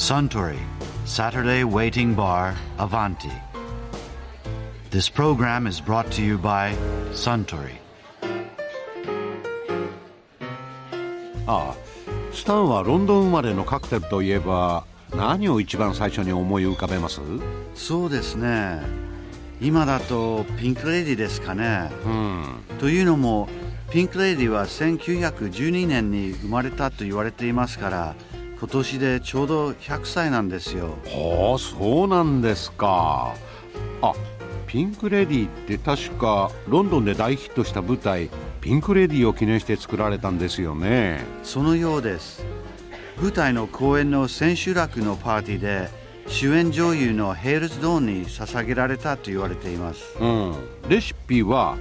Suntory Saturday Waiting Bar Avanti. This program is brought to you by Suntory. ああスタンはロンドン生まれのカクテルといえば何を一番最初に思い浮かべます？そうですね今だとピンク・レディですかねうんというのもピンク・レディは1912年に生まれたと言われていますから今年でちょうど100歳なんですよ。ああそうなんですか。あピンク・レディって確かロンドンで大ヒットした舞台ピンク・レディを記念して作られたんですよね。そのようです。舞台の公演の千秋楽のパーティーで主演女優のヘイルズ・ドーンに捧げられたと言われています。うん。レシピは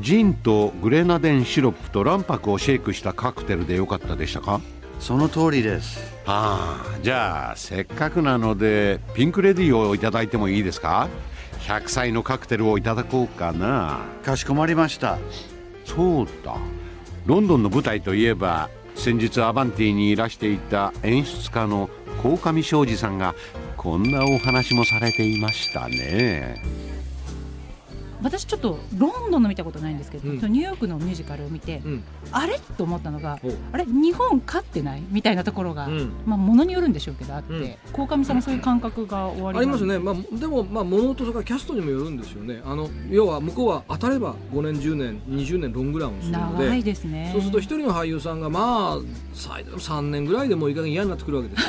ジンとグレナデンシロップと卵白をシェイクしたカクテルでよかったでしたか？その通りです。ああじゃあせっかくなのでピンク・レディをいただいてもいいですか？100歳のカクテルをいただこうかな。かしこまりました。そうだ。ロンドンの舞台といえば先日アバンティにいらしていた演出家の鴻上庄司さんがこんなお話もされていましたね私ちょっとロンドンの見たことないんですけど、うん。ニューヨークのミュージカルを見て、うん。あれ？と思ったのがおあれ日本勝ってない？みたいなところが、うん。まあものによるんでしょうけどあって、うん。鴻上さんもそういう感覚が終わりありますねね、まあ、でも、まあ、物とそれからキャストにもよるんですよね。あの要は向こうは当たれば5年10年20年ロングランをするので長いですね。そうすると一人の俳優さんがまあ最大3年ぐらいでもういい加減嫌になってくるわけですよ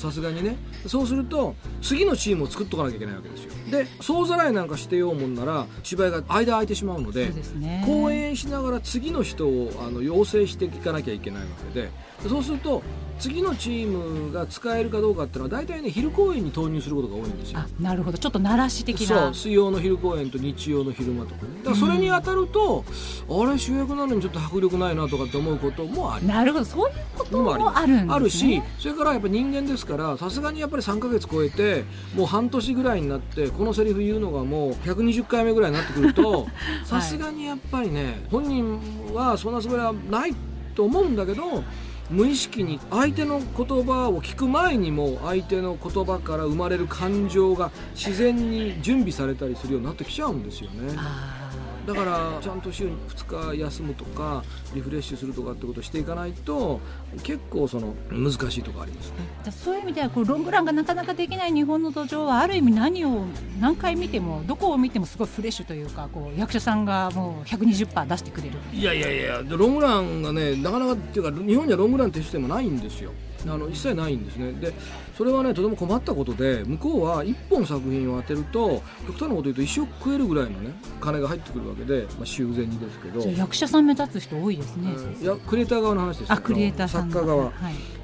さすがにね。そうすると次のチームを作っとかなきゃいけないわけですよ。で総ざらいなんかしてようもんなら芝居が間空いてしまうので公演しながら次の人をあの養成していかなきゃいけないわけでそうすると次のチームが使えるかどうかっていうのは大体ね昼公演に投入することが多いんですよ。あなるほど。ちょっと鳴らし的そなう水曜の昼公演と日曜の昼間とかね。だからそれに当たると、あれ主役なのにちょっと迫力ないなとかって思うこともあり。なるほど。そういうことのももあるんですね。あるしそれからやっぱ人間ですからさすがにやっぱり3ヶ月超えてもう半年ぐらいになってこのセリフ言うのがもう120回目ぐらいになってくると さすがにやっぱりね本人はそんなつもりはないと思うんだけど無意識に相手の言葉を聞く前にも相手の言葉から生まれる感情が自然に準備されたりするようになってきちゃうんですよね。あだからちゃんと週に2日休むとかリフレッシュするとかってことをしていかないと結構その難しいところありますね。そういう意味ではこうロングランがなかなかできない日本の土壌はある意味何を何回見てもどこを見てもすごいフレッシュというかこう役者さんがもう120%出してくれるいやいやいやでロングランがねなかなかっていうか日本にはロングランってシステムないんですよ。あの一切ないんですね。でそれはねとても困ったことで向こうは1本作品を当てると極端なこと言うと一生食えるぐらいのね金が入ってくるわけで、まあ、修繕にですけど。じゃあ役者さん目立つ人多いですね、うん。いやクリエイター側の話ですよ。あクリエイターさん作家側。はい、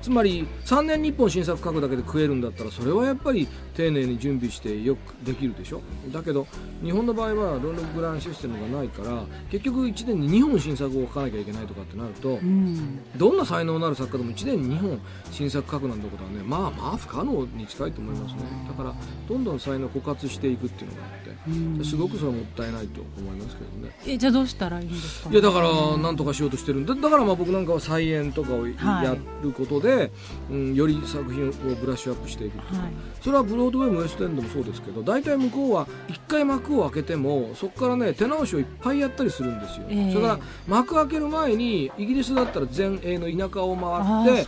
つまり3年に1本新作書くだけで食えるんだったらそれはやっぱり丁寧に準備してよくできるでしょ？だけど日本の場合はロングランシステムがないから結局1年に2本新作を書かなきゃいけないとかってなるとうん。どんな才能のある作家でも1年に2本新作書くなんてことはねまあまあ不可能に近いと思いますね。だからどんどん才能を枯渇していくっていうのがあってうん。すごくそれはもったいないと思いますけどね。えじゃあどうしたらいいんですか？いやだからなんとかしようとしてるんだだからまあ僕なんかは再演とかをやることで、うん、より作品をブラッシュアップしていくはい。それはブロードウェイもウエストエンドもそうですけど大体向こうは1回幕を開けてもそこからね手直しをいっぱいやったりするんですよ、ええ。それから幕開ける前にイギリスだったら全英の田舎をあ回っ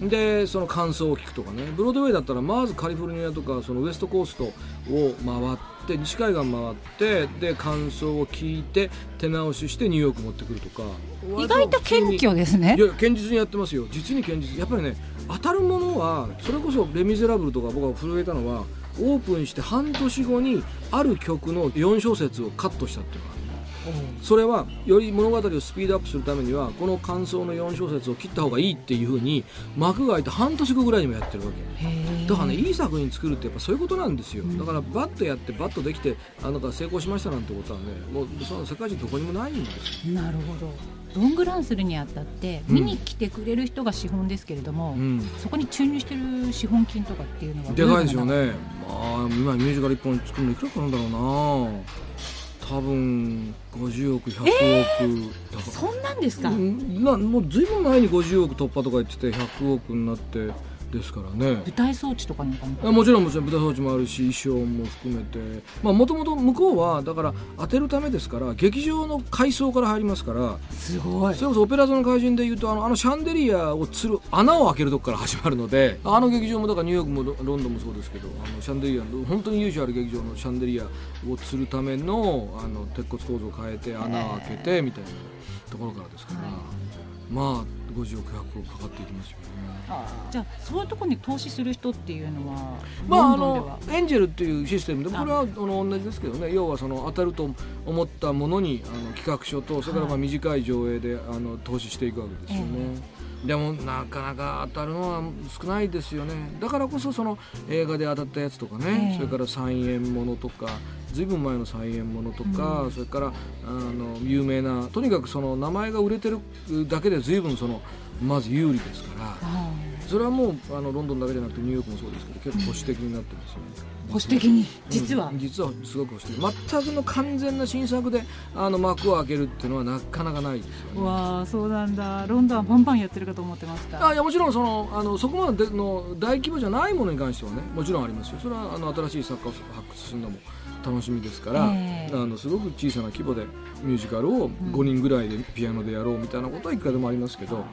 てでその感想を聞くとかね。ブロードウェイだったらまずカリフォルニアとかそのウエストコーストを回って西海岸回ってで感想を聞いて手直ししてニューヨーク持ってくるとか。意外と謙虚ですね。いや堅実にやってますよ。実に堅実。やっぱりね当たるものはそれこそ「レ・ミゼラブル」とか僕が震えたのはオープンして半年後にある曲の4小節をカットしたっていうのがそれはより物語をスピードアップするためにはこの感想の4小節を切った方がいいっていうふうに幕が開いて半年後ぐらいにもやってるわけ。だからねいい作品作るってやっぱそういうことなんですよ、だからバッとやってバッとできてあなた成功しましたなんてことはねもうその世界中どこにもないんですよ。なるほどロングランするにあたってうん。見に来てくれる人が資本ですけれども、うん。そこに注入してる資本金とかっていうのはでかいですよね。まあ今ミュージカル1本作るのいくらかな。んだろうな多分50億100億、だか。らそんなんですか、うん。なもうずいぶん前に50億突破とか言ってて100億になってですからね。舞台装置とかなんかも。もちろんもちろん舞台装置もあるし衣装も含めて。もともと向こうはだから当てるためですから劇場の階層から入りますから。すごい。それこそオペラ座の怪人でいうとあのあのシャンデリアをつる穴を開けるとこから始まるのであの劇場もだからニューヨークもロロンドンもそうですけどあのシャンデリアの本当に由緒ある劇場のシャンデリアをつるためのあの鉄骨構造を変えて穴を開けてみたいなところからですから、まあ50億100億かかっていきますよね。じゃあそういうところに投資する人っていうのはまあ、あのエンジェルっていうシステムでこれはあの同じですけどね。要はその当たると思ったものにあの企画書とそれからまあはい。短い上映であの投資していくわけですよね。でもなかなか当たるのは少ないですよね。だからこそその映画で当たったやつとかね、ええ。それから再演ものとかずいぶん前の再演ものとか、うん。それからあの有名なとにかくその名前が売れてるだけでずいぶんそのまず有利ですからあそれはもうあのロンドンだけじゃなくてニューヨークもそうですけど結構保守的になってますよね。保守的に？実は、うん。実は？すごく保守。的全くの完全な新作であの幕を開けるっていうのはなかなかないですよね。わあそうなんだ。ロンドンはバンバンやってるかと思ってました。あいやもちろんそのあのそこまでの大規模じゃないものに関してはねもちろんありますよ。それはあの新しい作家を発掘するのも楽しみですから、ええ。あのすごく小さな規模でミュージカルを5人ぐらいでピアノでやろうみたいなことはいくらでもありますけど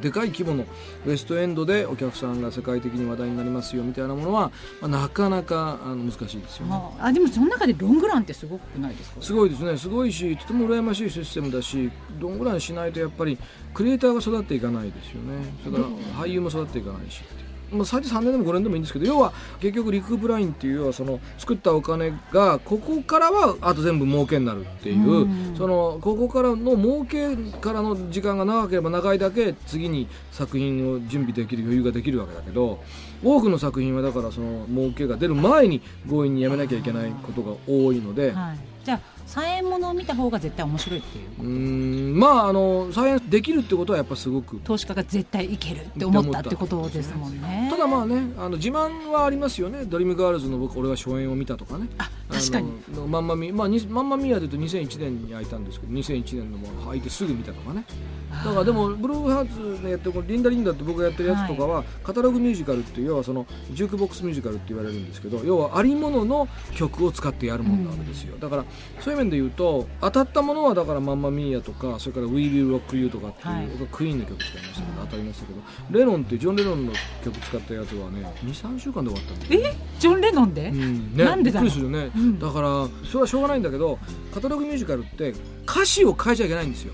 でかい規模のウエストエンドでお客さんが世界的に話題になりますよみたいなものは、まあ、なかなかあの難しいですよね。あ。あでもその中でロングランってすごくないですか？すごいですね。すごいしとても羨ましいシステムだしどんぐらいしないとやっぱりクリエイターが育っていかないですよね。それから俳優も育っていかないしっていうまあ、最低3年でも5年でもいいんですけど要は結局リクープラインっていう要はその作ったお金がここからはあと全部儲けになるっていう、うんそのここからの儲けからの時間が長ければ長いだけ次に作品を準備できる余裕ができるわけだけど多くの作品はだからその儲けが出る前に強引にやめなきゃいけないことが多いので。はい、じゃあ再演ものを見た方が絶対面白いっていううーんまああの再演できるってことはやっぱすごく。投資家が絶対いけるって思ったってことですもんね。ただまあねあの自慢はありますよね。ドリームガールズの僕俺は初演を見たとかね。あ確かに。あのマンマミまあにマンマミアでと2001年に開いたんですけど2001年のもう開いてすぐ見たとかね。だからでもブルーハーツのやってるこのリンダリンダって僕がやってるやつとかは、カタログミュージカルっていう要はそのジュークボックスミュージカルって言われるんですけど要はありものの曲を使ってやるものなわけですよ、だからそういう面で言うと当たったものはだからマンマミーヤとかそれから We Will Rock You とかっていう、はい。僕はクイーンの曲使いましたけど当たりましたけどレノンってジョン・レノンの曲使ったやつはね23週間で終わったんだよえジョン・レノンで、うんね、なんでだろう？びっくりするよね、うん。だからそれはしょうがないんだけどカタログミュージカルって歌詞を変えちゃいけないんですよ。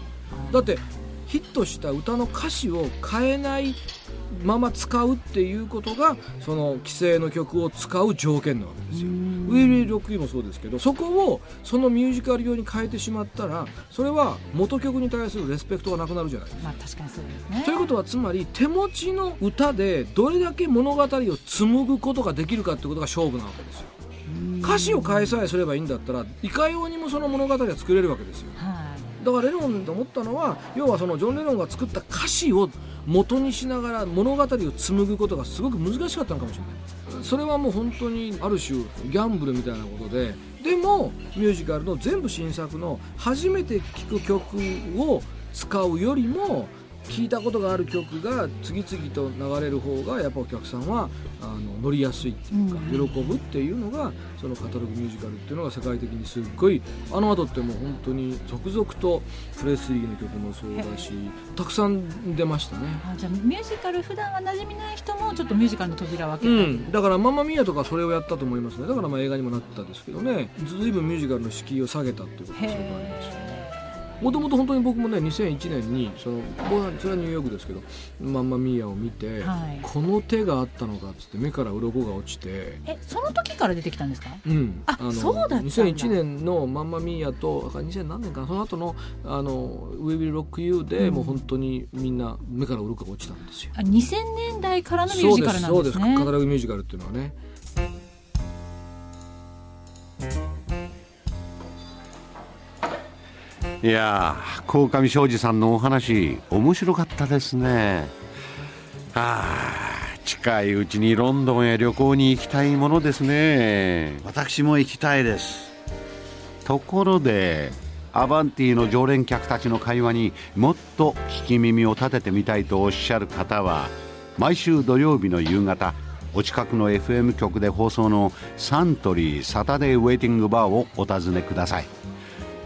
だってヒットした歌の歌詞を変えないまま使うっていうことがその既成の曲を使う条件なわけですよ。ウィリー・ロック・ユーもそうですけどそこをそのミュージカル用に変えてしまったらそれは元曲に対するレスペクトがなくなるじゃないですか。まあ確かにそうですねということはつまり手持ちの歌でどれだけ物語を紡ぐことができるかってことが勝負なわけですよ。歌詞を変えさえすればいいんだったらいかようにもその物語は作れるわけですよ。はいだからレノンと思ったのは要はそのジョン・レノンが作った歌詞を元にしながら物語を紡ぐことがすごく難しかったのかもしれない。それはもう本当にある種ギャンブルみたいなことで。でもミュージカルの全部新作の初めて聴く曲を使うよりも聴いたことがある曲が次々と流れる方がやっぱお客さんはあの乗りやすいっていうか、うん。喜ぶっていうのがそのカタログミュージカルっていうのが世界的にすっごいあの後ってもう本当に続々とプレスリーの曲もそうだしたくさん出ましたね。あじゃあミュージカル普段は馴染みない人もちょっとミュージカルの扉を開けたり、うん、だからママミーヤとかそれをやったと思いますね。だからまあ映画にもなったですけどね。ずいぶんミュージカルの敷居を下げたっていうことがすごくありますよねもともと本当に僕もね2001年にその僕はそれはニューヨークですけどマンマミーヤを見て、はい。この手があったのかっつって目から鱗が落ちて。えその時から出てきたんですか？うん、あそうだったんだ。2001年の「マンマミーヤと」あ2000何年かなその後のあの「We Will Rock You で」うん。もう本当にみんな目から鱗が落ちたんですよ。あ2000年代からのミュージカルなんですね。そうですそうです。カタログミュージカルっていうのはねいやー鴻上庄司さんのお話面白かったですね。あー近いうちにロンドンへ旅行に行きたいものですね。私も行きたいです。ところでアバンティの常連客たちの会話にもっと聞き耳を立ててみたいとおっしゃる方は毎週土曜日の夕方お近くの FM 局で放送のサントリーサタデーウェイティングバーをお尋ねください